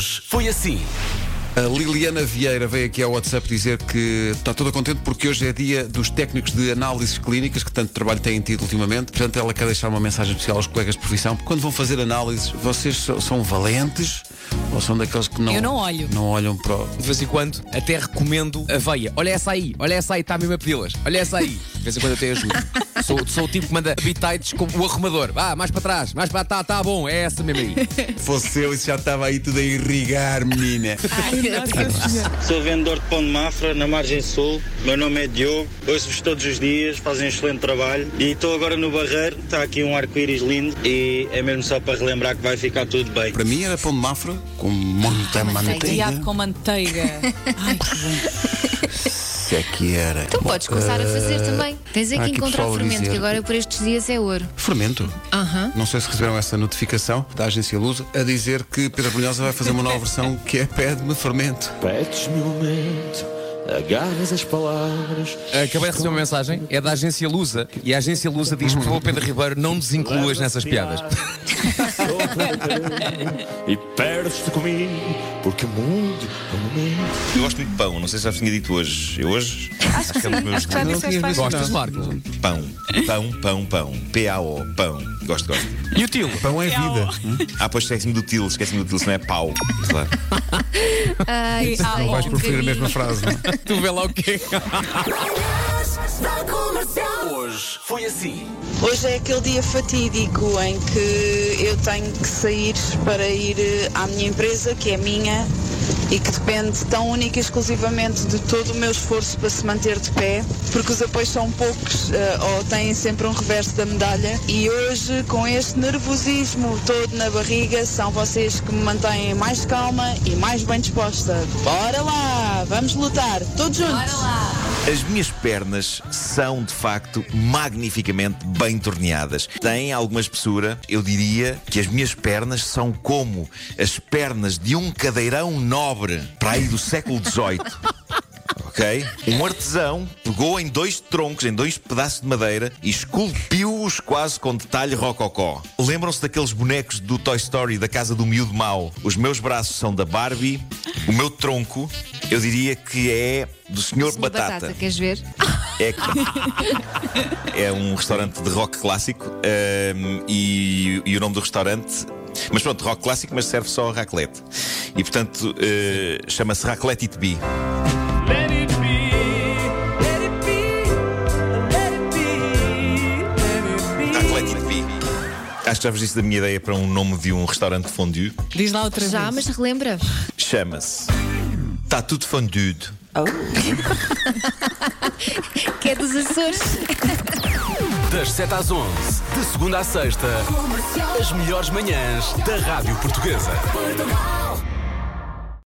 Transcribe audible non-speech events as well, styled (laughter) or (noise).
Hoje foi assim. A Liliana Vieira veio aqui ao WhatsApp dizer que está toda contente porque hoje é dia dos técnicos de análises clínicas, que tanto trabalho têm tido ultimamente. Portanto, ela quer deixar uma mensagem especial aos colegas de profissão. Porque quando vão fazer análises, vocês so- são valentes ou são daqueles que não, Eu não olho. não olham para o... De vez em quando até recomendo aveia. Olha essa aí, olha essa aí, está mesmo a pedi-las. Olha essa aí. (laughs) De vez em quando até ajudo. (laughs) Sou, sou o tipo que manda bitites como o arrumador. Ah, mais para trás, mais para tá, tá bom, é essa mesmo aí. (laughs) Fosse eu, isso já estava aí tudo a irrigar, menina. (laughs) Sou vendedor de pão de mafra na margem sul. Meu nome é Diogo. Ouço-vos todos os dias, fazem um excelente trabalho. E estou agora no Barreiro. Está aqui um arco-íris lindo. E é mesmo só para relembrar que vai ficar tudo bem. Para mim era pão de mafra com muita manteiga. Criado com manteiga. Ai, que bom. Se é que era. Então podes começar a fazer também. Tens aqui aqui encontrar fermento, dizer- que agora por estes dias é ouro. Fermento. Aham. Não sei se receberam essa notificação da agência Lusa a dizer que Pedro Brunhosa vai fazer uma nova versão (laughs) que é pede-me fermento. Pedes-me um momento, agarras as palavras. Acabei de receber uma mensagem, é da agência Lusa. E a agência Lusa diz: por (laughs) favor, Pedro Ribeiro, não nos incluas nessas piadas. (laughs) E perdes-te comigo, porque o momento. Eu gosto muito de pão, não sei se já tinha dito hoje. Eu hoje acho que é um dos meus Acho que já disseste Gostas, Marco? pão. Pão, pão, pão. P-A-O, pão. Gosto, gosto. E o tilo? Pão é vida. Ah, pois esqueci-me do til, esqueci-me do til, se não é pau. Claro. Ai, bom. Vais um preferir a mesma frase. não é? Tu vê lá o quê? (laughs) Hoje foi assim. Hoje é aquele dia fatídico em que eu tenho que sair para ir eh, à minha empresa, que é minha e que depende tão única e exclusivamente de todo o meu esforço para se manter de pé, porque os apoios são poucos eh, ou têm sempre um reverso da medalha. E hoje, com este nervosismo todo na barriga, são vocês que me mantêm mais calma e mais bem disposta. Bora lá, vamos lutar, todos juntos! As minhas pernas são, de facto, magnificamente bem torneadas. Têm alguma espessura. Eu diria que as minhas pernas são como as pernas de um cadeirão nobre para aí do século XVIII. (laughs) Ok? Um artesão pegou em dois troncos, em dois pedaços de madeira e esculpiu-os quase com detalhe rococó. Lembram-se daqueles bonecos do Toy Story da casa do miúdo mau? Os meus braços são da Barbie, o meu tronco, eu diria que é do Senhor, Senhor Batata, queres ver? é, é um restaurante de rock clássico ehm, e, e o nome do restaurante. Mas pronto, rock clássico, mas serve só raclette. E portanto eh, chama-se Raclette It Be. Raclette It Be. Acho que já vos disse da minha ideia para um nome de um restaurante fondue. Diz lá outra Já, vez. mas relembra. Chama-se Tá tudo fondude. (laughs) Que é dos Açores. Das 7 às 11, de segunda à sexta, as melhores manhãs da Rádio Portuguesa.